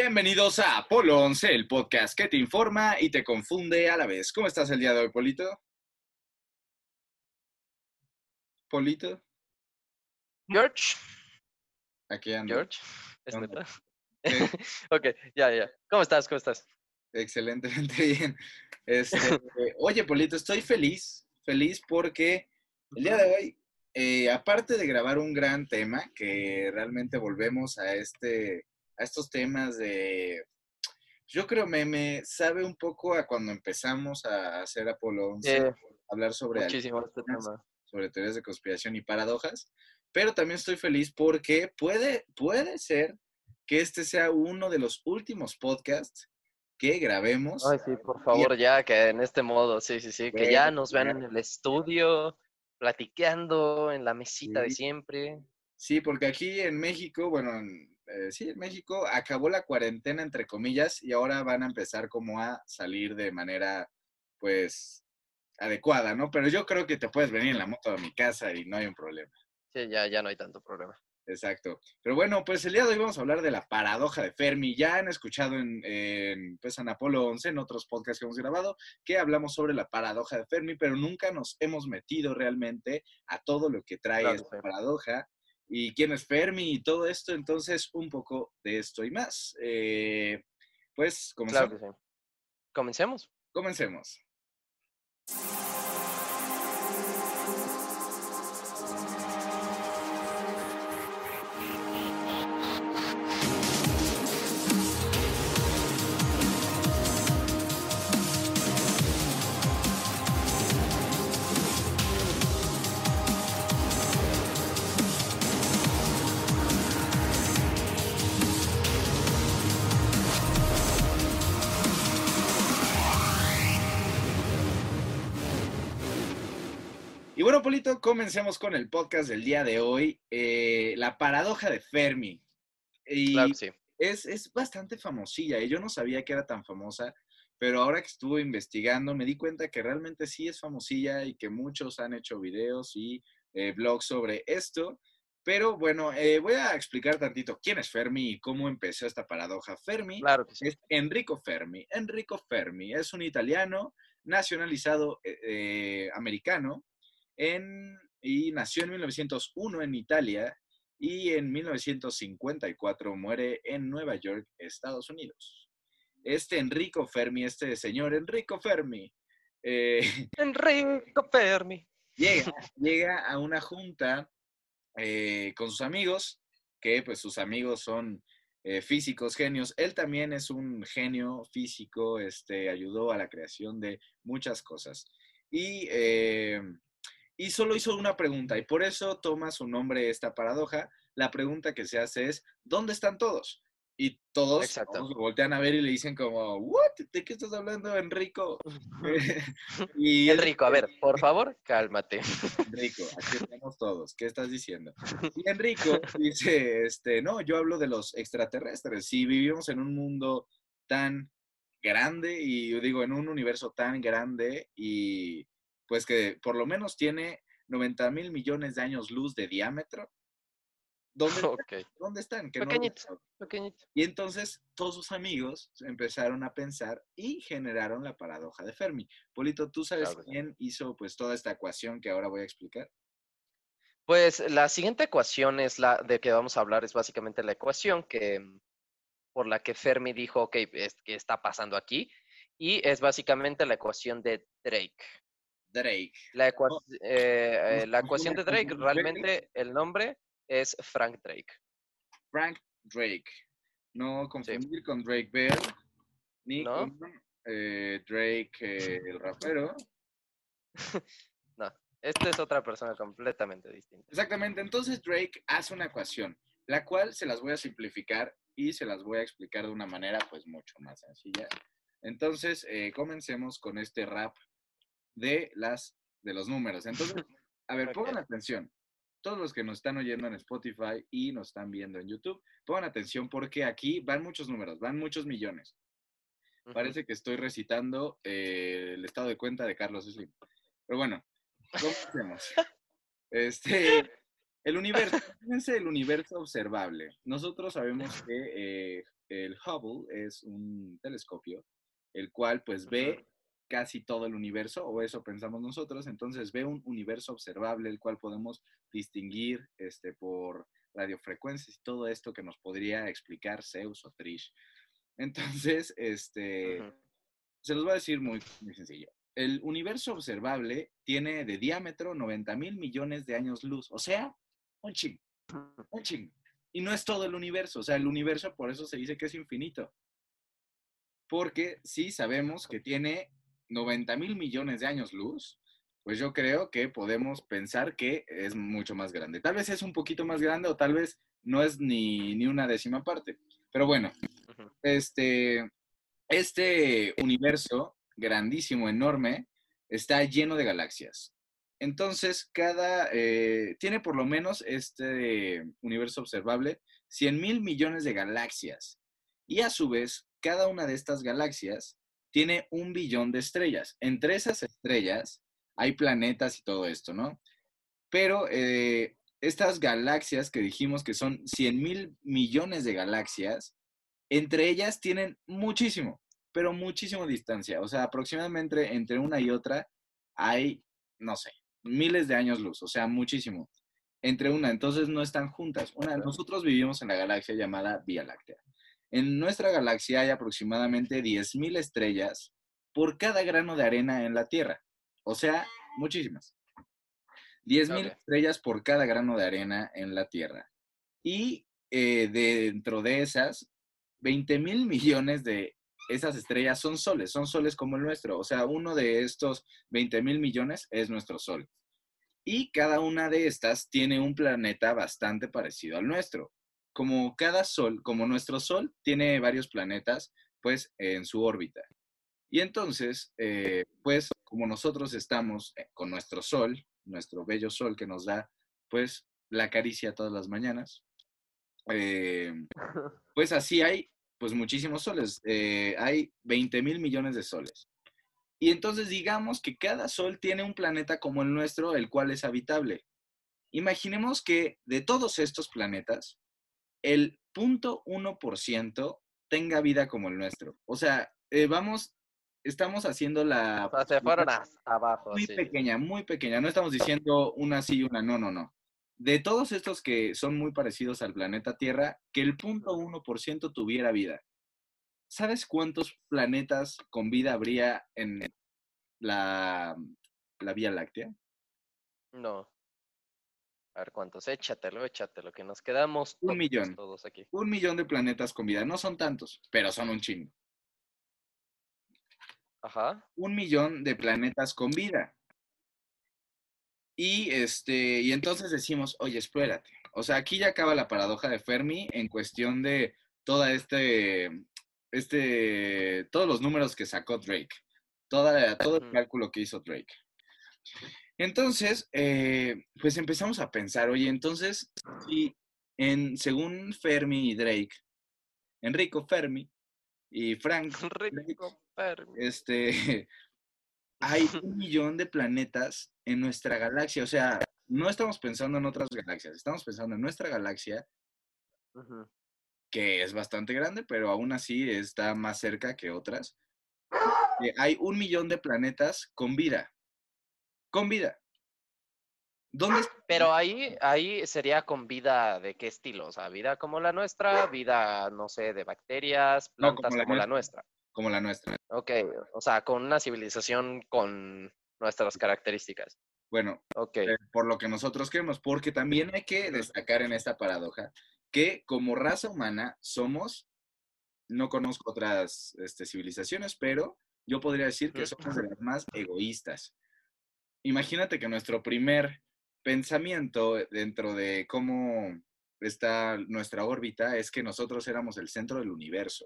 Bienvenidos a Polo 11, el podcast que te informa y te confunde a la vez. ¿Cómo estás el día de hoy, Polito? Polito, George. aquí ando. George. ¿Es neta? Ok, ya, ya. ¿Cómo estás? ¿Cómo estás? Excelentemente bien. Este, oye, Polito, estoy feliz, feliz porque el día de hoy, eh, aparte de grabar un gran tema, que realmente volvemos a este, a estos temas de, yo creo me, me sabe un poco a cuando empezamos a hacer Apolo 11, Eh, hablar sobre muchísimo este tema. sobre teorías de conspiración y paradojas, pero también estoy feliz porque puede, puede ser que este sea uno de los últimos podcasts que grabemos. Ay, sí, por favor, ya que en este modo, sí, sí, sí, que ya nos vean en el estudio, platicando en la mesita de Sí. siempre. Sí, porque aquí en México, bueno, en- eh, sí, en México acabó la cuarentena, entre comillas, y ahora van a empezar como a salir de manera, pues, adecuada, ¿no? Pero yo creo que te puedes venir en la moto a mi casa y no hay un problema. Sí, ya, ya no hay tanto problema. Exacto. Pero bueno, pues el día de hoy vamos a hablar de la paradoja de Fermi. Ya han escuchado en, en, pues, en Apolo 11, en otros podcasts que hemos grabado, que hablamos sobre la paradoja de Fermi, pero nunca nos hemos metido realmente a todo lo que trae Claro, esta sí. paradoja y quién es Fermi y todo esto. Entonces, un poco de esto y más. Eh, pues, comenzamos. Claro que sí. Comencemos. Comencemos. Bueno, Polito, comencemos con el podcast del día de hoy, eh, la paradoja de Fermi. Y Claro sí. es, es bastante famosilla, y yo no sabía que era tan famosa, pero ahora que estuve investigando me di cuenta que realmente sí es famosilla y que muchos han hecho videos y eh, blogs sobre esto. Pero bueno, eh, voy a explicar tantito quién es Fermi y cómo empezó esta paradoja. Fermi Claro sí. es Enrico Fermi. Enrico Fermi es un italiano nacionalizado eh, eh, americano en, y nació en 1901 en Italia y en 1954 muere en Nueva York, Estados Unidos. Este Enrico Fermi, este señor Enrico Fermi, eh, Enrico Fermi. llega, llega a una junta eh, con sus amigos, que pues sus amigos son eh, físicos, genios. Él también es un genio físico, este, ayudó a la creación de muchas cosas. Y, y solo hizo una pregunta, y por eso toma su nombre esta paradoja. La pregunta que se hace es, ¿dónde están todos? Y todos, todos lo voltean a ver y le dicen como, ¿What? ¿De qué estás hablando, Enrico? y Enrico, a ver, por favor, cálmate. Enrico, aquí estamos todos. ¿Qué estás diciendo? Y Enrico dice, este, no, yo hablo de los extraterrestres. Si vivimos en un mundo tan grande y yo digo en un universo tan grande y pues que por lo menos tiene 90 mil millones de años luz de diámetro, ¿dónde, están? ¿Dónde están? Que Pequeñito. pequeñito. Y entonces todos sus amigos empezaron a pensar y generaron la paradoja de Fermi. Polito, ¿tú sabes Claro quién hizo pues toda esta ecuación que ahora voy a explicar? Pues la siguiente ecuación es la de que vamos a hablar, es básicamente la ecuación que mm, por la que Fermi dijo, ok, es- ¿qué está pasando aquí? Y es básicamente la ecuación de Drake. Drake. La, ecua- No, eh, eh, la ecuación de Drake, realmente el nombre es Frank Drake. Frank Drake. No confundir con Drake Bell, ni ¿No? con eh, Drake el rapero. No, esta es otra persona completamente distinta. Exactamente, entonces Drake hace una ecuación, la cual se las voy a simplificar y se las voy a explicar de una manera pues mucho más sencilla. Entonces, eh, comencemos con este rap de, las, de los números. Entonces, a ver, pongan Ok. atención. Todos los que nos están oyendo en Spotify y nos están viendo en YouTube, pongan atención porque aquí van muchos números, van muchos millones. Parece que estoy recitando eh, el estado de cuenta de Carlos Slim. Pero bueno, comencemos. Este, El universo, fíjense el universo observable. Nosotros sabemos que eh, el Hubble es un telescopio, el cual pues ve casi todo el universo, o eso pensamos nosotros, entonces ve un universo observable, el cual podemos distinguir este, por radiofrecuencias y todo esto que nos podría explicar Zeus o Trish. Entonces, este, se los voy a decir muy, muy sencillo. El universo observable tiene de diámetro 90 mil millones de años luz, o sea, un ching, un ching. Y no es todo el universo, o sea, el universo por eso se dice que es infinito. Porque sí sabemos que tiene 90 mil millones de años luz, pues yo creo que podemos pensar que es mucho más grande. Tal vez es un poquito más grande o tal vez no es ni, ni una décima parte. Pero bueno, este, este universo grandísimo, enorme, está lleno de galaxias. Entonces, cada, eh, tiene por lo menos este universo observable 100 mil millones de galaxias. Y a su vez, cada una de estas galaxias tiene un billón de estrellas. Entre esas estrellas hay planetas y todo esto, ¿no? Pero eh, estas galaxias que dijimos que son 100 mil millones de galaxias, entre ellas tienen muchísimo, pero muchísimo distancia. O sea, aproximadamente entre una y otra hay, no sé, miles de años luz, o sea, muchísimo. Entre una, entonces no están juntas. Una, nosotros vivimos en la galaxia llamada Vía Láctea. En nuestra galaxia hay aproximadamente 10.000 estrellas por cada grano de arena en la Tierra. O sea, muchísimas. 10.000 estrellas por cada grano de arena en la Tierra. Y eh, dentro de esas, 20 mil millones de esas estrellas son soles, son soles como el nuestro. O sea, uno de estos 20 mil millones es nuestro sol. Y cada una de estas tiene un planeta bastante parecido al nuestro. Como cada sol, como nuestro sol tiene varios planetas, pues en su órbita. Y entonces, eh, pues como nosotros estamos eh, con nuestro sol, nuestro bello sol que nos da, pues la caricia todas las mañanas, eh, pues así hay pues muchísimos soles. Eh, hay 20 mil millones de soles. Y entonces digamos que cada sol tiene un planeta como el nuestro, el cual es habitable. Imaginemos que de todos estos planetas, el 0.1% tenga vida como el nuestro. O sea, eh, vamos, estamos haciendo la... abajo. Muy pequeña, muy pequeña. No estamos diciendo una sí y una no, no, no de todos estos que son muy parecidos al planeta Tierra, que el 0.1% tuviera vida. ¿Sabes cuántos planetas con vida habría en la, la Vía Láctea? No. A ver cuántos, échatelo, échatelo, que nos quedamos un millón. todos aquí. Un millón de planetas con vida. No son tantos, pero son un chingo. Ajá. Un millón de planetas con vida. Y, este, y entonces decimos, oye, espérate. O sea, aquí ya acaba la paradoja de Fermi en cuestión de toda este, este, todos los números que sacó Drake, toda, todo el cálculo que hizo Drake. Entonces, eh, pues empezamos a pensar, oye, entonces, si en, según Fermi y Drake, Enrico Fermi y Frank, Enrico Fermi. este, hay un millón de planetas en nuestra galaxia. O sea, no estamos pensando en otras galaxias, estamos pensando en nuestra galaxia, que es bastante grande, pero aún así está más cerca que otras. Eh, hay un millón de planetas con vida. Con vida. ¿Dónde Pero ahí, ahí sería con vida de qué estilo? O sea, vida como la nuestra, vida, no sé, de bacterias, plantas como, la, nuestra como la nuestra. Ok, o sea, con una civilización con nuestras características. Bueno, okay. Eh, por lo que nosotros queremos, porque también hay que destacar en esta paradoja que como raza humana somos, no conozco otras este, civilizaciones, pero yo podría decir que somos de las más egoístas. Imagínate que nuestro primer pensamiento dentro de cómo está nuestra órbita es que nosotros éramos el centro del universo.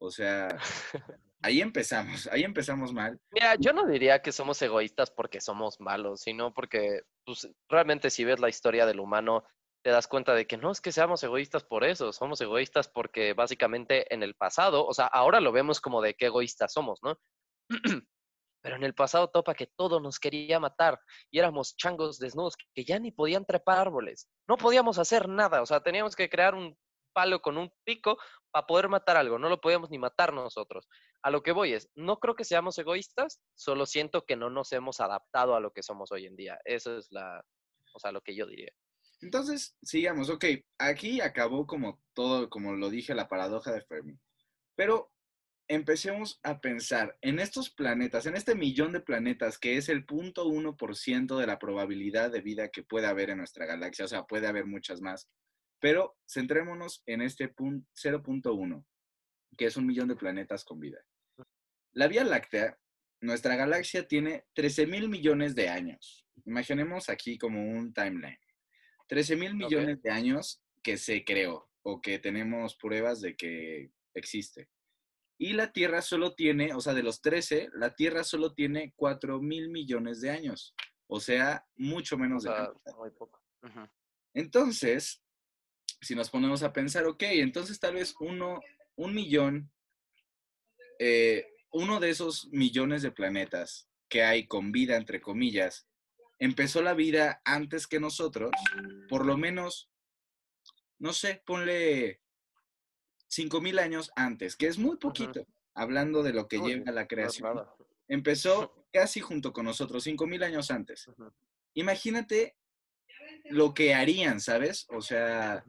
O sea, ahí empezamos, ahí empezamos mal. Mira, yo no diría que somos egoístas porque somos malos, sino porque pues, realmente si ves la historia del humano, te das cuenta de que no es que seamos egoístas por eso, somos egoístas porque básicamente en el pasado, o sea, ahora lo vemos como de qué egoístas somos, ¿no? Pero en el pasado topa que todo nos quería matar y éramos changos desnudos que ya ni podían trepar árboles. No podíamos hacer nada, o sea, teníamos que crear un palo con un pico para poder matar algo, no lo podíamos ni matar nosotros. A lo que voy es, no creo que seamos egoístas, solo siento que no nos hemos adaptado a lo que somos hoy en día. Eso es la, o sea, lo que yo diría. Entonces, sigamos, ok, aquí acabó como todo, como lo dije, la paradoja de Fermi. Pero empecemos a pensar en estos planetas, en este millón de planetas que es el 0.1% de la probabilidad de vida que puede haber en nuestra galaxia, o sea, puede haber muchas más, pero centrémonos en este 0.1, que es un millón de planetas con vida. La Vía Láctea, nuestra galaxia tiene 13 mil millones de años. Imaginemos aquí como un timeline. 13 mil millones de años que se creó o que tenemos pruebas de que existe. Y la Tierra solo tiene, o sea, de los 13, la Tierra solo tiene 4 mil millones de años. O sea, mucho menos de muy poco. Entonces, si nos ponemos a pensar, ok, entonces tal vez uno, un millón, eh, uno de esos millones de planetas que hay con vida, entre comillas, empezó la vida antes que nosotros, por lo menos, no sé, ponle mil años antes, que es muy poquito, hablando de lo que lleva la creación. Empezó casi junto con nosotros, mil años antes. Imagínate lo que harían, ¿sabes? O sea,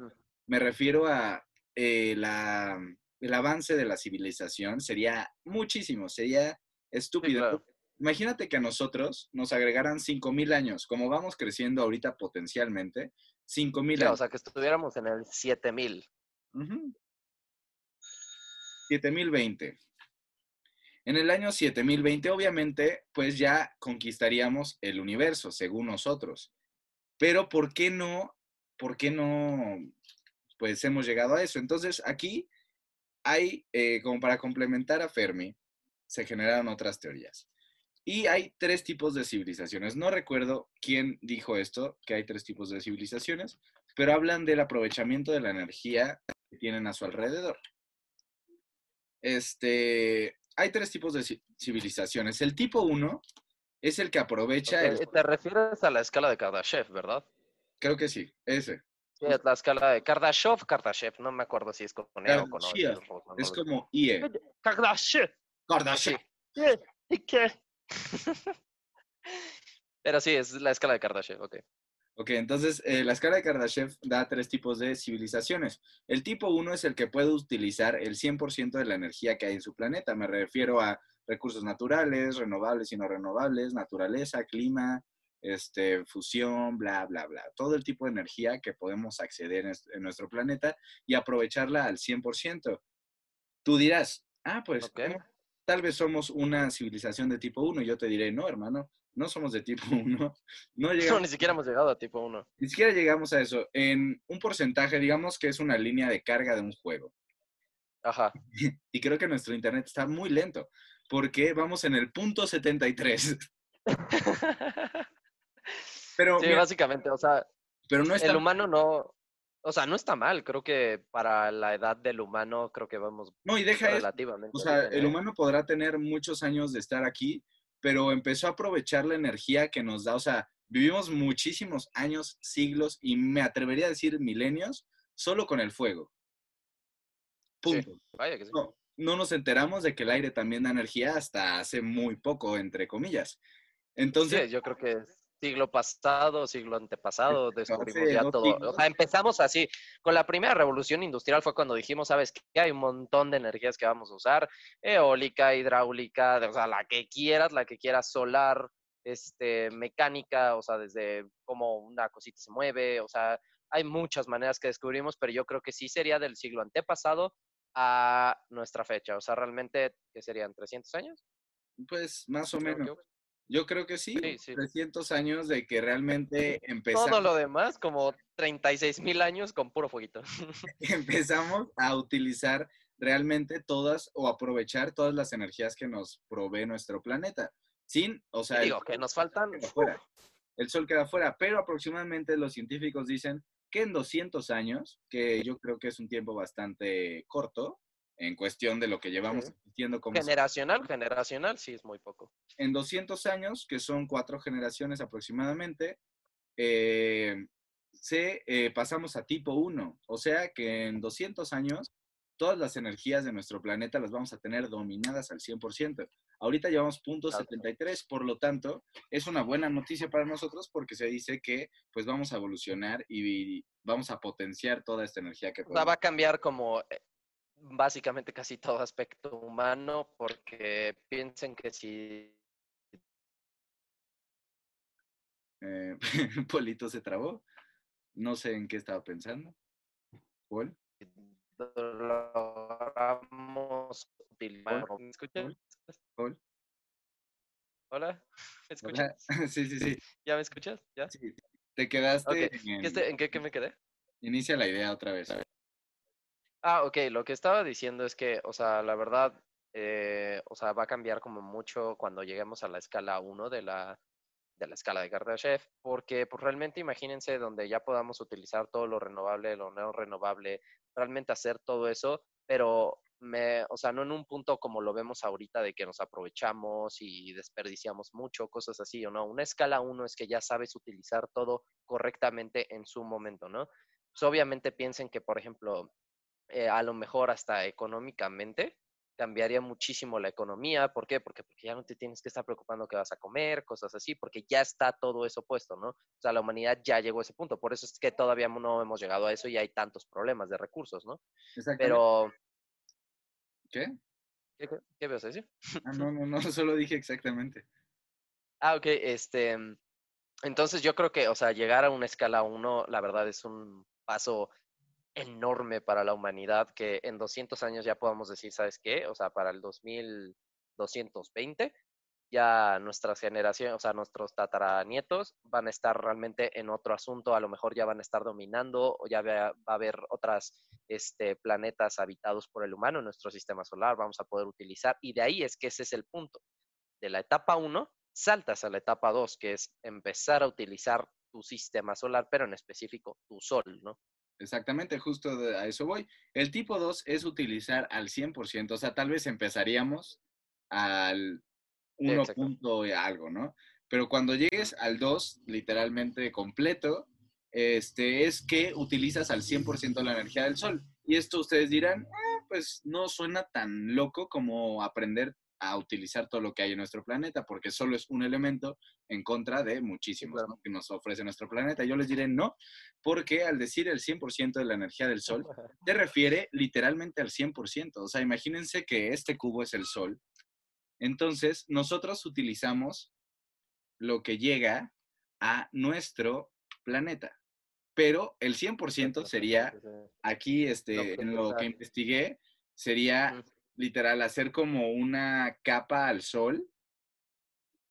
me refiero a eh, la, el avance de la civilización, sería muchísimo, sería estúpido. Imagínate que a nosotros nos agregaran mil años, como vamos creciendo ahorita potencialmente, 5.000 años. O sea, que estuviéramos en el 7000. 7020. En el año 7020, obviamente, pues ya conquistaríamos el universo, según nosotros. Pero ¿por qué no? ¿Por qué no? Pues hemos llegado a eso. Entonces, aquí hay, eh, como para complementar a Fermi, se generaron otras teorías. Y hay tres tipos de civilizaciones. No recuerdo quién dijo esto, que hay tres tipos de civilizaciones, pero hablan del aprovechamiento de la energía que tienen a su alrededor. Este, hay tres tipos de civilizaciones. El tipo 1 es el que aprovecha... Te refieres a la escala de Kardashev, ¿verdad? Creo que sí, ese. Sí, es la escala de Kardashev, Kardashev, no me acuerdo si es con E o con O. Es como IE. Kardashev. Kardashev. ¿Y qué? Pero sí, es la escala de Kardashev, ok. Ok, entonces eh, la escala de Kardashev da tres tipos de civilizaciones. El tipo 1 es el que puede utilizar el 100% de la energía que hay en su planeta. Me refiero a recursos naturales, renovables y no renovables, naturaleza, clima, este, fusión, bla, bla, bla. Todo el tipo de energía que podemos acceder en, nuestro planeta y aprovecharla al 100%. Tú dirás, ah, pues tal vez somos una civilización de tipo 1. Yo te diré, no, hermano, no somos de tipo 1. No, llegamos, ni siquiera hemos llegado a tipo 1. Ni siquiera llegamos a eso. En un porcentaje, digamos que es una línea de carga de un juego. Ajá. Y creo que nuestro internet está muy lento, porque vamos en el punto 73. pero, sí, básicamente, o sea, pero no el humano no, o sea, no está mal, creo que para la edad del humano creo que vamos no, y deja relativamente. o sea, el ¿eh? humano podrá tener muchos años de estar aquí, pero empezó a aprovechar la energía que nos da. O sea, vivimos muchísimos años, siglos y me atrevería a decir milenios solo con el fuego. Punto. Vaya que sí. no, nos enteramos de que el aire también da energía hasta hace muy poco, entre comillas. Entonces, sí, yo creo que siglo pasado, siglo antepasado, descubrimos ya todo. O sea, empezamos así. Con la primera revolución industrial fue cuando dijimos, sabes que hay un montón de energías que vamos a usar, eólica, hidráulica, o sea, la que quieras, la que quieras, solar, este, mecánica, o sea, desde cómo una cosita se mueve, o sea, hay muchas maneras que descubrimos, pero yo creo que sí sería del siglo antepasado a nuestra fecha. O sea, realmente, ¿qué serían? ¿300 años? Pues más o menos. Yo creo que sí, 300 años de que realmente empezamos. Todo lo demás, como 36 mil años con puro fueguito. empezamos a utilizar realmente todas o aprovechar todas las energías que nos provee nuestro planeta. Sin, o sea. Digo, que nos faltan. El sol queda fuera, pero aproximadamente los científicos dicen que en 200 años, que yo creo que es un tiempo bastante corto, en cuestión de lo que llevamos existiendo como Generacional, generacional, sí es muy poco. en 200 años, que son cuatro generaciones aproximadamente, eh, se, eh, pasamos a tipo 1. O sea que en 200 años, todas las energías de nuestro planeta las vamos a tener dominadas al 100%. Ahorita llevamos punto Claro. 73, por lo tanto, es una buena noticia para nosotros porque se dice que pues vamos a evolucionar y vamos a potenciar toda esta energía que O sea, podemos. va a cambiar como eh, básicamente casi todo aspecto humano, porque piensen que si Eh, Polito se trabó. No sé en qué estaba pensando. Paul. logramos. ¿Me escuchas? Paul. Hola, ¿me Hola. escuchas? Sí, sí, sí. ¿Ya me escuchas? ¿Ya? Sí, Te quedaste Ok, en... ¿Qué este- ¿En qué, qué me quedé? Inicia la idea otra vez. Ah, ok, lo que estaba diciendo es que, o sea, la verdad, eh, o sea, va a cambiar como mucho cuando lleguemos a la escala 1 de la, de la escala de Kardashev, porque pues realmente imagínense donde ya podamos utilizar todo lo renovable, lo no renovable, realmente hacer todo eso, pero me, o sea, no en un punto como lo vemos ahorita de que nos aprovechamos y desperdiciamos mucho, cosas así, o no, una escala 1 es que ya sabes utilizar todo correctamente en su momento, ¿no? Pues obviamente piensen que, por ejemplo, eh, a lo mejor hasta económicamente cambiaría muchísimo la economía. ¿Por qué? Porque, porque ya no te tienes que estar preocupando qué vas a comer, cosas así, porque ya está todo eso puesto, ¿no? O sea, la humanidad ya llegó a ese punto. Por eso es que todavía no hemos llegado a eso y hay tantos problemas de recursos, ¿no? Pero, ¿Qué? ¿qué, qué- qué vas a decir? Ah, no, no, no, solo dije exactamente. Ah, ok, este, entonces yo creo que, o sea, llegar a una escala 1, la verdad es un paso enorme para la humanidad que en 200 años ya podamos decir, ¿sabes qué? O sea, para el 2220 ya nuestras generaciones, o sea, nuestros tataranietos van a estar realmente en otro asunto, a lo mejor ya van a estar dominando o ya va a haber otras este, planetas habitados por el humano en nuestro sistema solar, vamos a poder utilizar y de ahí es que ese es el punto. De la etapa 1 saltas a la etapa 2, que es empezar a utilizar tu sistema solar, pero en específico tu sol, ¿no? Exactamente, justo de- a eso voy. El tipo 2 es utilizar al 100%, o sea, tal vez empezaríamos al 1 exacto. punto y algo, ¿no? Pero cuando llegues al 2, literalmente completo, este, es que utilizas al 100% la energía del sol. Y esto ustedes dirán, "Ah, pues no suena tan loco como aprender a utilizar todo lo que hay en nuestro planeta, porque solo es un elemento en contra de muchísimos claro. ¿no? que nos ofrece nuestro planeta. Yo les diré no, porque al decir el 100% de la energía del sol, te refiere literalmente al 100%. O sea, imagínense que este cubo es el sol. Entonces, nosotros utilizamos lo que llega a nuestro planeta. Pero el 100% sería, aquí este, en lo que investigué, sería. Literal hacer como una capa al sol,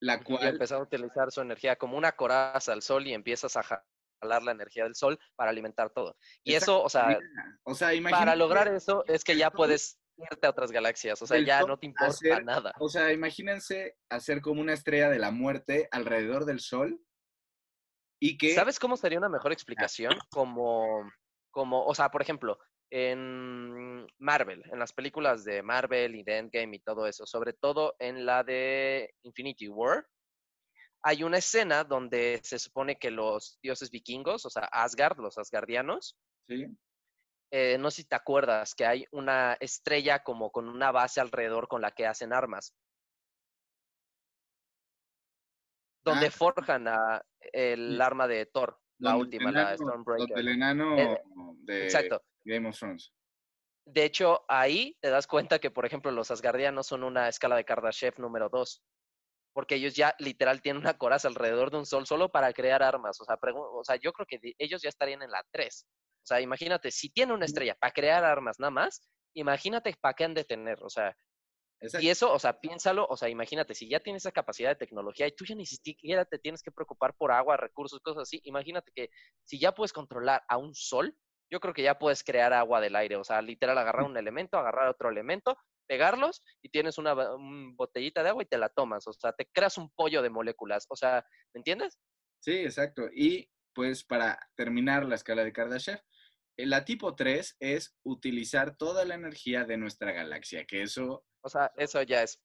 la Y cual... empezar a utilizar su energía como una coraza al sol y empiezas a jalar la energía del sol para alimentar todo. Y eso, o sea, o sea, para lograr eso es que ya puedes irte a otras galaxias, o sea, ya no te importa hacer- nada. O sea, imagínense hacer como una estrella de la muerte alrededor del sol y que... ¿Sabes cómo sería una mejor explicación? Como, como, o sea, por ejemplo, en Marvel, en las películas de Marvel y de Endgame y todo eso, sobre todo en la de Infinity War, hay una escena donde se supone que los dioses vikingos, o sea, Asgard, los asgardianos, Sí, eh, no sé si te acuerdas que hay una estrella como con una base alrededor con la que hacen armas. Donde Ah. forjan a- el Sí. arma de Thor, la última, la enano- Stormbreaker. donde el enano Eh, de Exacto. Game of Thrones. De hecho, ahí te das cuenta que, por ejemplo, los asgardianos son una escala de Kardashev número 2. Porque ellos ya literal tienen una coraza alrededor de un sol solo para crear armas. O sea, o sea yo creo que ellos ya estarían en la 3. O sea, imagínate, si tiene una estrella para crear armas nada más, imagínate para qué han de tener. O sea, Exacto. y eso, o sea, piénsalo, o sea, imagínate, si ya tienes esa capacidad de tecnología y tú ya ni siquiera te tienes que preocupar por agua, recursos, cosas así, imagínate que si ya puedes controlar a un sol, yo creo que ya puedes crear agua del aire, o sea, literal, agarrar un elemento, agarrar otro elemento, pegarlos y tienes una botellita de agua y te la tomas, o sea, te creas un pollo de moléculas, o sea, ¿me entiendes? Sí, exacto. Y pues para terminar la escala de Kardashev, la tipo 3 es utilizar toda la energía de nuestra galaxia, que eso... O sea, eso ya es...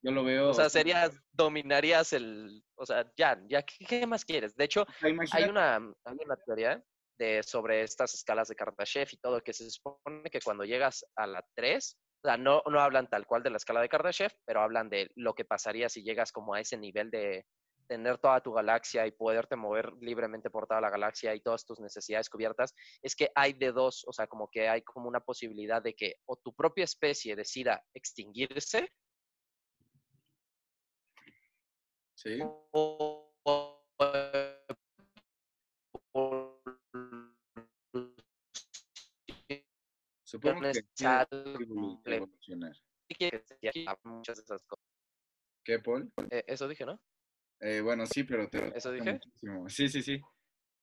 Yo lo veo... O sea, sería, dominarías el... O sea, ya, ya, ¿qué, más quieres? De hecho, hay una, hay una teoría de, sobre estas escalas de Kardashev y todo, que se supone que cuando llegas a la 3, o sea, no, no hablan tal cual de la escala de Kardashev, pero hablan de lo que pasaría si llegas como a ese nivel de tener toda tu galaxia y poderte mover libremente por toda la galaxia y todas tus necesidades cubiertas, es que hay de dos, o sea, como que hay como una posibilidad de que o tu propia especie decida extinguirse. Sí. Supongo que evolucionar. Muchas de esas cosas. ¿Qué, Paul? Eh, eso dije, ¿no? Eh, bueno, sí, pero te ¿Eso dije? Sí, sí, sí.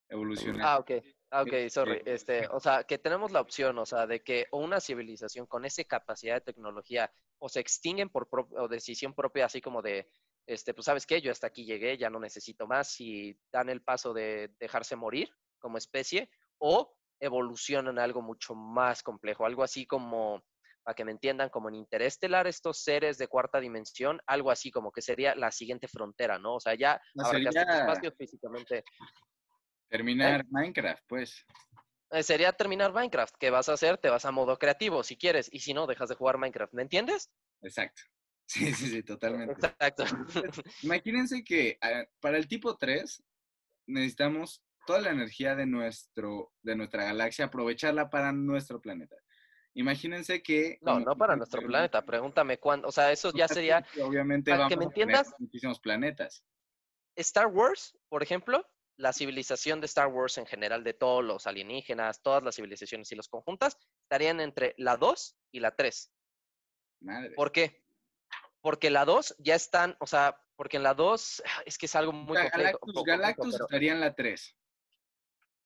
Evolucionar. Ah, ok. Ah, ok, sorry. Este, o sea, que tenemos la opción, o sea, de que una civilización con esa capacidad de tecnología o se extinguen por o decisión propia, así como de, este, pues sabes qué, yo hasta aquí llegué, ya no necesito más, y dan el paso de dejarse morir como especie, o evolucionan algo mucho más complejo, algo así como para que me entiendan, como en interestelar, estos seres de cuarta dimensión, algo así como que sería la siguiente frontera, ¿no? O sea, ya no, sería... espacio físicamente. Terminar ¿Eh? Minecraft, pues. Eh, sería terminar Minecraft. ¿Qué vas a hacer? Te vas a modo creativo si quieres, y si no, dejas de jugar Minecraft. ¿Me entiendes? Exacto. Sí, sí, sí, totalmente. Exacto. Imagínense que ah, para el tipo 3 necesitamos toda la energía de, nuestro, de nuestra galaxia, aprovecharla para nuestro planeta. Imagínense que... No, no para nuestro planeta. Pregúntame cuándo. O sea, eso ya sería... Obviamente vamos que me entiendas, muchísimos planetas. Star Wars, por ejemplo, la civilización de Star Wars en general, de todos los alienígenas, todas las civilizaciones y los conjuntas, estarían entre la 2 y la 3. Madre. ¿Por qué? Porque la 2 ya están, o sea, porque en la 2 es que es algo muy complejo. Galactus, estaría en la 3.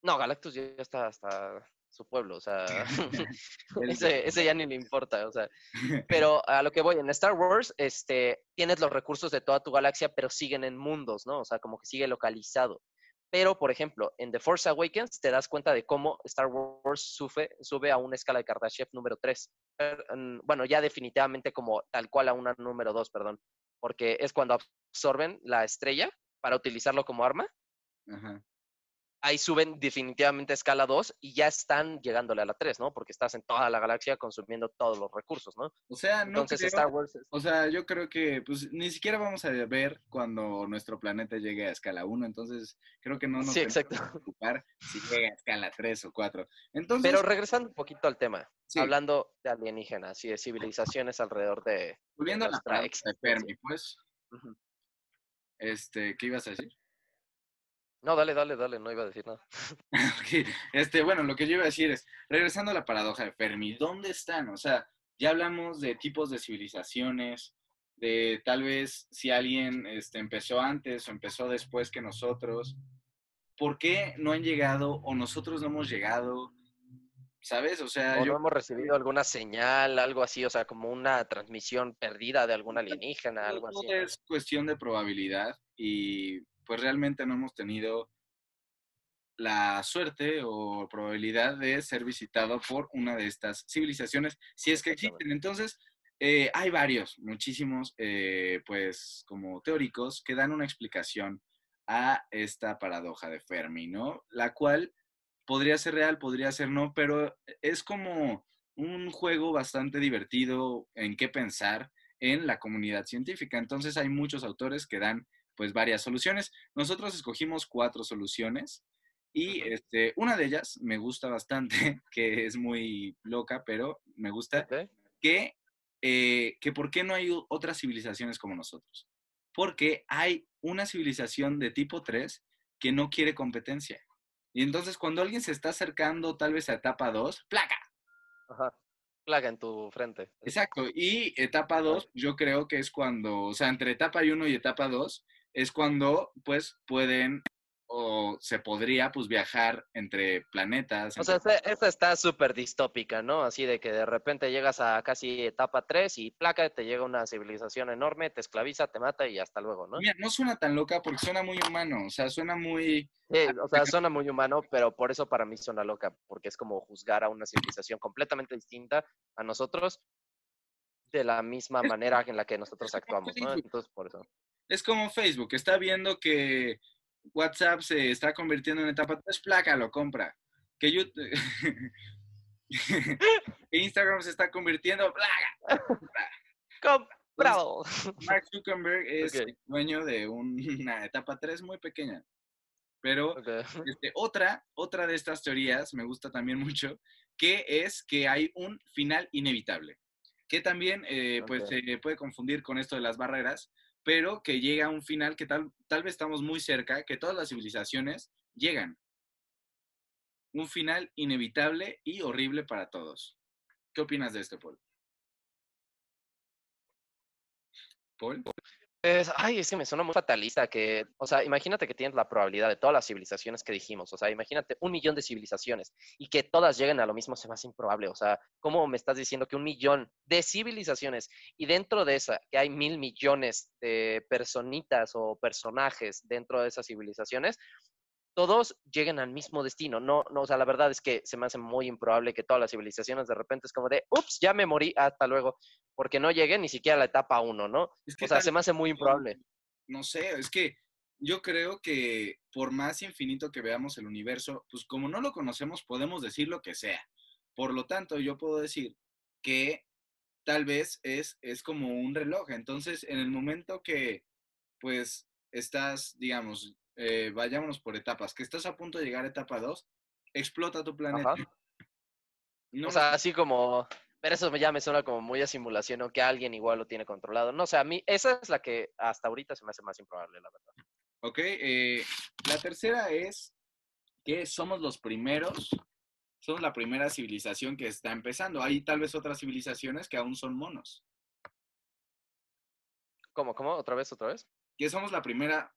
No, Galactus ya está hasta su pueblo, o sea, ese, ese, ya ni le importa, o sea, pero a lo que voy, en Star Wars, este, tienes los recursos de toda tu galaxia, pero siguen en mundos, ¿no? O sea, como que sigue localizado. Pero, por ejemplo, en The Force Awakens te das cuenta de cómo Star Wars sube, sube a una escala de Kardashev número 3. Bueno, ya definitivamente como tal cual a una número 2, perdón. Porque es cuando absorben la estrella para utilizarlo como arma. Ajá ahí suben definitivamente a escala 2 y ya están llegándole a la 3, ¿no? Porque estás en toda la galaxia consumiendo todos los recursos, ¿no? O sea, no Entonces, Star Wars O sea, yo creo que pues ni siquiera vamos a ver cuando nuestro planeta llegue a escala 1, entonces creo que no nos sí, exacto. preocupar si llega a escala 3 o 4. Entonces, Pero regresando un poquito al tema, hablando de alienígenas y de civilizaciones alrededor de Volviendo a la de Fermi, pues. Este, ¿qué ibas a decir? No, dale, dale, dale, no iba a decir nada. este, bueno, lo que yo iba a decir es, regresando a la paradoja de Fermi, ¿dónde están? O sea, ya hablamos de tipos de civilizaciones, de tal vez si alguien este, empezó antes o empezó después que nosotros. ¿Por qué no han llegado o nosotros no hemos llegado? ¿Sabes? O sea, o no hemos recibido alguna señal, algo así, o sea, como una transmisión perdida de algún alienígena, algo así. Es cuestión de probabilidad y pues realmente no hemos tenido la suerte o probabilidad de ser visitado por una de estas civilizaciones, si es que existen. Entonces, eh, hay varios, muchísimos, eh, pues como teóricos, que dan una explicación a esta paradoja de Fermi, ¿no? La cual podría ser real, podría ser no, pero es como un juego bastante divertido en qué pensar en la comunidad científica. Entonces hay muchos autores que dan pues varias soluciones. Nosotros escogimos cuatro soluciones y este, una de ellas me gusta bastante, que es muy loca, pero me gusta, que, eh, que por qué no hay otras civilizaciones como nosotros. Porque hay una civilización de tipo 3 que no quiere competencia. Y entonces cuando alguien se está acercando tal vez a etapa 2, placa. Ajá. Plaga en tu frente. Exacto. Y etapa 2, yo creo que es cuando, o sea, entre etapa 1 y etapa 2, es cuando pues pueden o se podría pues viajar entre planetas. O sea, esta, está súper distópica, ¿no? Así de que de repente llegas a casi etapa 3 y placa, te llega una civilización enorme, te esclaviza, te mata y hasta luego, ¿no? Mira, no suena tan loca porque suena muy humano, o sea, suena muy... Sí, o sea, suena muy humano, pero por eso para mí suena loca, porque es como juzgar a una civilización completamente distinta a nosotros de la misma manera en la que nosotros actuamos, ¿no? Entonces, por eso. Es como Facebook, está viendo que WhatsApp se está convirtiendo en etapa 3, placa, lo compra. Que YouTube... Instagram se está convirtiendo, placa. Comprado. Mark Zuckerberg es dueño de una etapa 3 muy pequeña. Pero este, otra, otra de estas teorías me gusta también mucho, que es que hay un final inevitable, que también eh, pues, se puede confundir con esto de las barreras, pero que llega a un final que tal, tal vez estamos muy cerca, que todas las civilizaciones llegan. Un final inevitable y horrible para todos. ¿Qué opinas de esto, Paul? Paul. Pues, ay, es que me suena muy fatalista que, o sea, imagínate que tienes la probabilidad de todas las civilizaciones que dijimos, o sea, imagínate un millón de civilizaciones y que todas lleguen a lo mismo se me hace improbable, o sea, ¿cómo me estás diciendo que un millón de civilizaciones y dentro de esa, que hay mil millones de personitas o personajes dentro de esas civilizaciones, todos lleguen al mismo destino. No, no, o sea, la verdad es que se me hace muy improbable que todas las civilizaciones de repente es como de, ups, ya me morí, hasta luego, porque no llegué ni siquiera a la etapa uno, ¿no? o sea, se me hace muy improbable. No sé, es que yo creo que por más infinito que veamos el universo, pues como no lo conocemos, podemos decir lo que sea. Por lo tanto, yo puedo decir que tal vez es, es como un reloj. Entonces, en el momento que, pues, estás, digamos, eh, vayámonos por etapas, que estás a punto de llegar a etapa 2, explota tu planeta. o sea, así como, pero eso ya me suena como muy a simulación, o que alguien igual lo tiene controlado. No o sé, sea, a mí esa es la que hasta ahorita se me hace más improbable, la verdad. Ok, eh, la tercera es que somos los primeros, somos la primera civilización que está empezando. Hay tal vez otras civilizaciones que aún son monos. ¿Cómo? ¿Cómo? ¿Otra vez? ¿Otra vez? Que somos la primera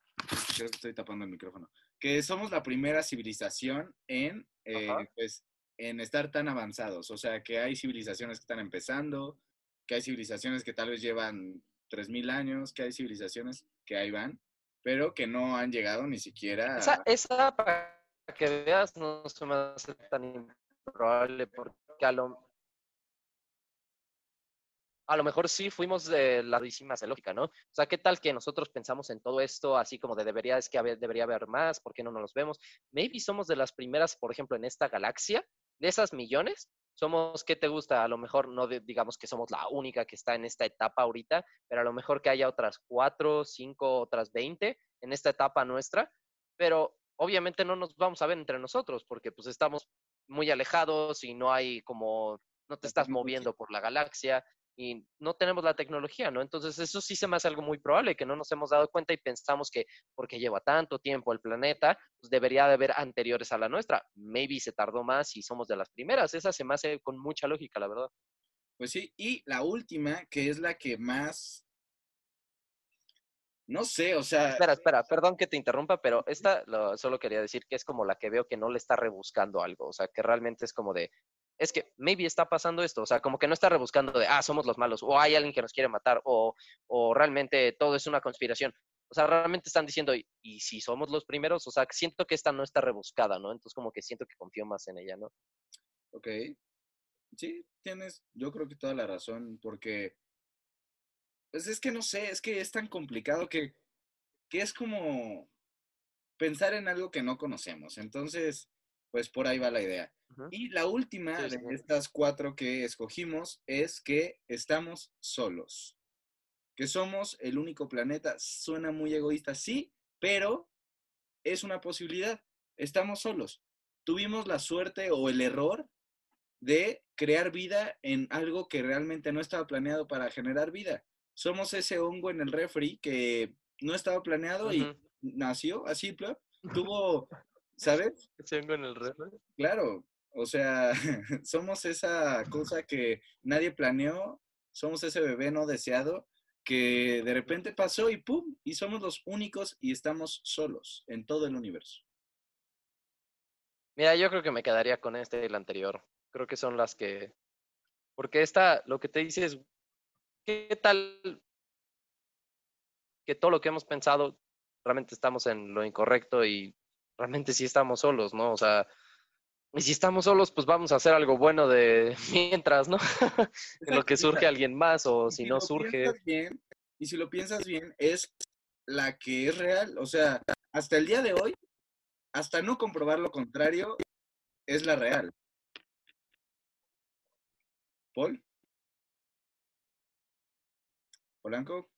creo que estoy tapando el micrófono, que somos la primera civilización en, eh, pues, en estar tan avanzados. O sea, que hay civilizaciones que están empezando, que hay civilizaciones que tal vez llevan 3.000 años, que hay civilizaciones que ahí van, pero que no han llegado ni siquiera... Esa, esa para que veas, no se me hace tan improbable, porque a lo, a lo mejor sí fuimos de la de lógica, ¿no? O sea, ¿qué tal que nosotros pensamos en todo esto así como de debería, es que debería haber más, ¿por qué no nos los vemos? Maybe somos de las primeras, por ejemplo, en esta galaxia, de esas millones, somos, ¿qué te gusta? A lo mejor no digamos que somos la única que está en esta etapa ahorita, pero a lo mejor que haya otras cuatro, cinco, otras veinte en esta etapa nuestra, pero obviamente no nos vamos a ver entre nosotros porque pues estamos muy alejados y no hay como, no te estás moviendo por la galaxia, y no tenemos la tecnología, ¿no? Entonces eso sí se me hace algo muy probable, que no nos hemos dado cuenta y pensamos que porque lleva tanto tiempo el planeta, pues debería de haber anteriores a la nuestra. Maybe se tardó más y somos de las primeras. Esa se me hace con mucha lógica, la verdad. Pues sí, y la última, que es la que más... No sé, o sea... Espera, espera, perdón que te interrumpa, pero esta solo quería decir que es como la que veo que no le está rebuscando algo, o sea, que realmente es como de, es que maybe está pasando esto, o sea, como que no está rebuscando de, ah, somos los malos, o hay alguien que nos quiere matar, o, o realmente todo es una conspiración. O sea, realmente están diciendo, y, si somos los primeros, o sea, siento que esta no está rebuscada, ¿no? Entonces como que siento que confío más en ella, ¿no? Ok. Sí, tienes, yo creo que toda la razón, porque, pues es que no sé, es que es tan complicado que, que es como pensar en algo que no conocemos. Entonces, pues por ahí va la idea. Y la última de estas cuatro que escogimos es que estamos solos, que somos el único planeta. Suena muy egoísta, sí, pero es una posibilidad. Estamos solos. Tuvimos la suerte o el error de crear vida en algo que realmente no estaba planeado para generar vida. Somos ese hongo en el refri que no estaba planeado y nació así, tuvo ¿Sabes? Tengo en el Claro, o sea, somos esa cosa que nadie planeó, somos ese bebé no deseado que de repente pasó y ¡pum! Y somos los únicos y estamos solos en todo el universo. Mira, yo creo que me quedaría con este y el anterior. Creo que son las que... Porque esta, lo que te dice es, ¿qué tal que todo lo que hemos pensado realmente estamos en lo incorrecto y realmente sí estamos solos, ¿no? O sea, y si estamos solos, pues vamos a hacer algo bueno de mientras, ¿no? en lo que surge alguien más o si, no surge. Bien, y si lo piensas bien, es la que es real. O sea, hasta el día de hoy, hasta no comprobar lo contrario, es la real. Paul. Polanco.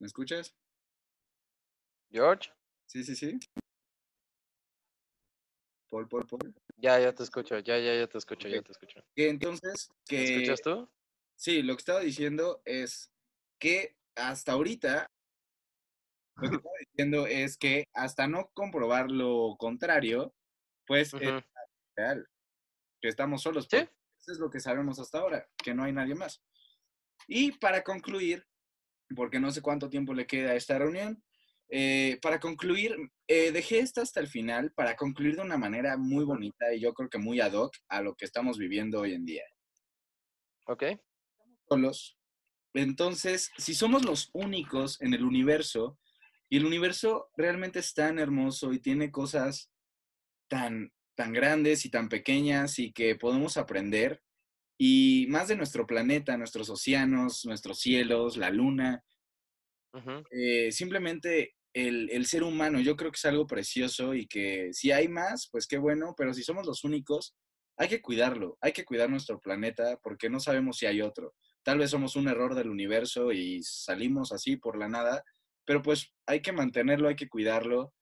¿Me escuchas? George. Sí, sí, sí. Paul, Paul, Paul. Ya, ya te escucho, ya, ya, ya te escucho, ya te escucho. Que entonces, que... ¿Me escuchas tú? Sí, lo que estaba diciendo es que hasta ahorita, lo que estaba diciendo es que hasta no comprobar lo contrario, pues es real, que estamos solos. ¿Sí? Eso es lo que sabemos hasta ahora, que no hay nadie más. Y para concluir, porque no sé cuánto tiempo le queda a esta reunión, eh, para concluir, eh, dejé esto hasta el final para concluir de una manera muy bonita y yo creo que muy ad hoc a lo que estamos viviendo hoy en día. Ok. Solos. Entonces, si somos los únicos en el universo y el universo realmente es tan hermoso y tiene cosas tan, tan grandes y tan pequeñas y que podemos aprender, y más de nuestro planeta, nuestros océanos, nuestros cielos, la luna, eh, simplemente el, ser humano, yo creo que es algo precioso y que si hay más, pues qué bueno, pero si somos los únicos, hay que cuidarlo, hay que cuidar nuestro planeta porque no sabemos si hay otro. Tal vez somos un error del universo y salimos así por la nada, pero pues hay que mantenerlo, hay que cuidarlo,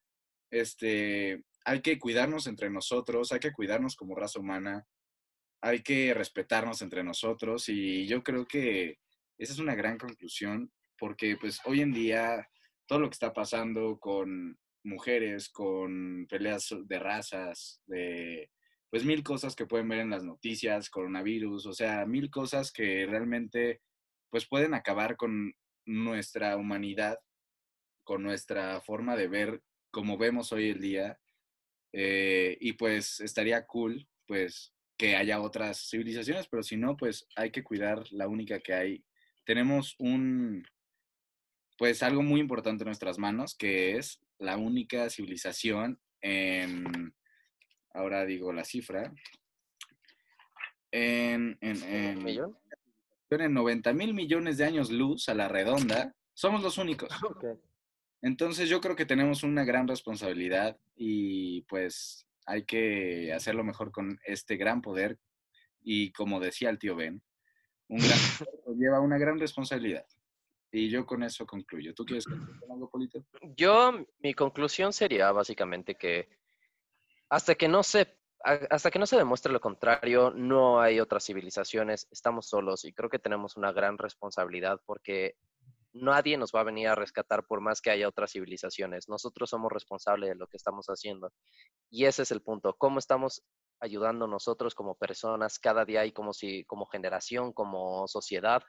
este, hay que cuidarnos entre nosotros, hay que cuidarnos como raza humana, hay que respetarnos entre nosotros y yo creo que esa es una gran conclusión porque pues hoy en día todo lo que está pasando con mujeres, con peleas de razas, de pues mil cosas que pueden ver en las noticias, coronavirus, o sea, mil cosas que realmente pues pueden acabar con nuestra humanidad, con nuestra forma de ver como vemos hoy el día. Eh, y pues estaría cool, pues, que haya otras civilizaciones, pero si no, pues hay que cuidar la única que hay. Tenemos un, pues algo muy importante en nuestras manos, que es la única civilización en, ahora digo la cifra, en, en, en, en 90 mil millones de años luz a la redonda, somos los únicos. Entonces yo creo que tenemos una gran responsabilidad y pues hay que hacerlo mejor con este gran poder y como decía el tío Ben, un gran poder lleva una gran responsabilidad. Y yo con eso concluyo. ¿Tú quieres concluir algo, Polito? Yo, mi conclusión sería básicamente que hasta que no se hasta que no se demuestre lo contrario, no hay otras civilizaciones, estamos solos y creo que tenemos una gran responsabilidad porque nadie nos va a venir a rescatar por más que haya otras civilizaciones. Nosotros somos responsables de lo que estamos haciendo. Y ese es el punto, cómo estamos ayudando nosotros como personas cada día y como si como generación, como sociedad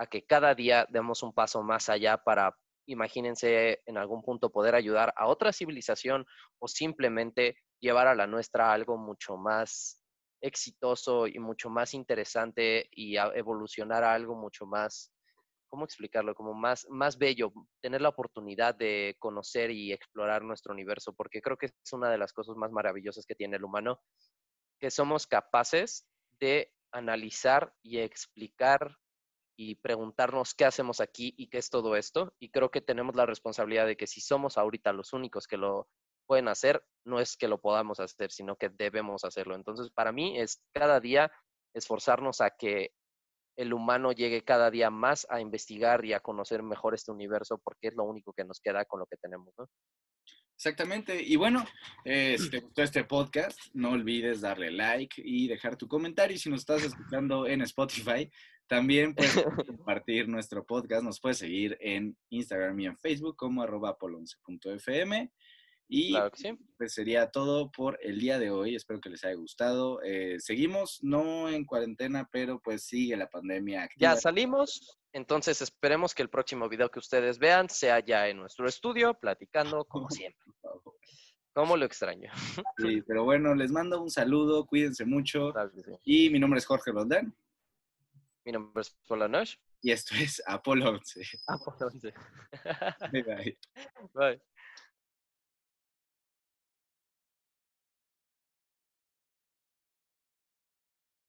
a que cada día demos un paso más allá para, imagínense, en algún punto poder ayudar a otra civilización o simplemente llevar a la nuestra algo mucho más exitoso y mucho más interesante y evolucionar a algo mucho más, ¿cómo explicarlo? Como más, más bello, tener la oportunidad de conocer y explorar nuestro universo, porque creo que es una de las cosas más maravillosas que tiene el humano, que somos capaces de analizar y explicar y preguntarnos qué hacemos aquí y qué es todo esto. Y creo que tenemos la responsabilidad de que si somos ahorita los únicos que lo pueden hacer, no es que lo podamos hacer, sino que debemos hacerlo. Entonces, para mí es cada día esforzarnos a que el humano llegue cada día más a investigar y a conocer mejor este universo, porque es lo único que nos queda con lo que tenemos, ¿no? Exactamente. Y bueno, eh, si te gustó este podcast, no olvides darle like y dejar tu comentario. Si nos estás escuchando en Spotify, también puedes compartir nuestro podcast. Nos puedes seguir en Instagram y en Facebook como arroba polonce.fm. Y Claro que sí. pues sería todo por el día de hoy. Espero que les haya gustado. Eh, seguimos, no en cuarentena, pero pues sigue la pandemia activa. Ya salimos, entonces esperemos que el próximo video que ustedes vean sea ya en nuestro estudio, platicando como siempre. Como lo extraño. Sí, pero bueno, les mando un saludo, cuídense mucho. Claro que sí. Y mi nombre es Jorge Rondán Mi nombre es Polanosh. y esto es Apolo 11. Ah, por once. Bye, bye. Bye.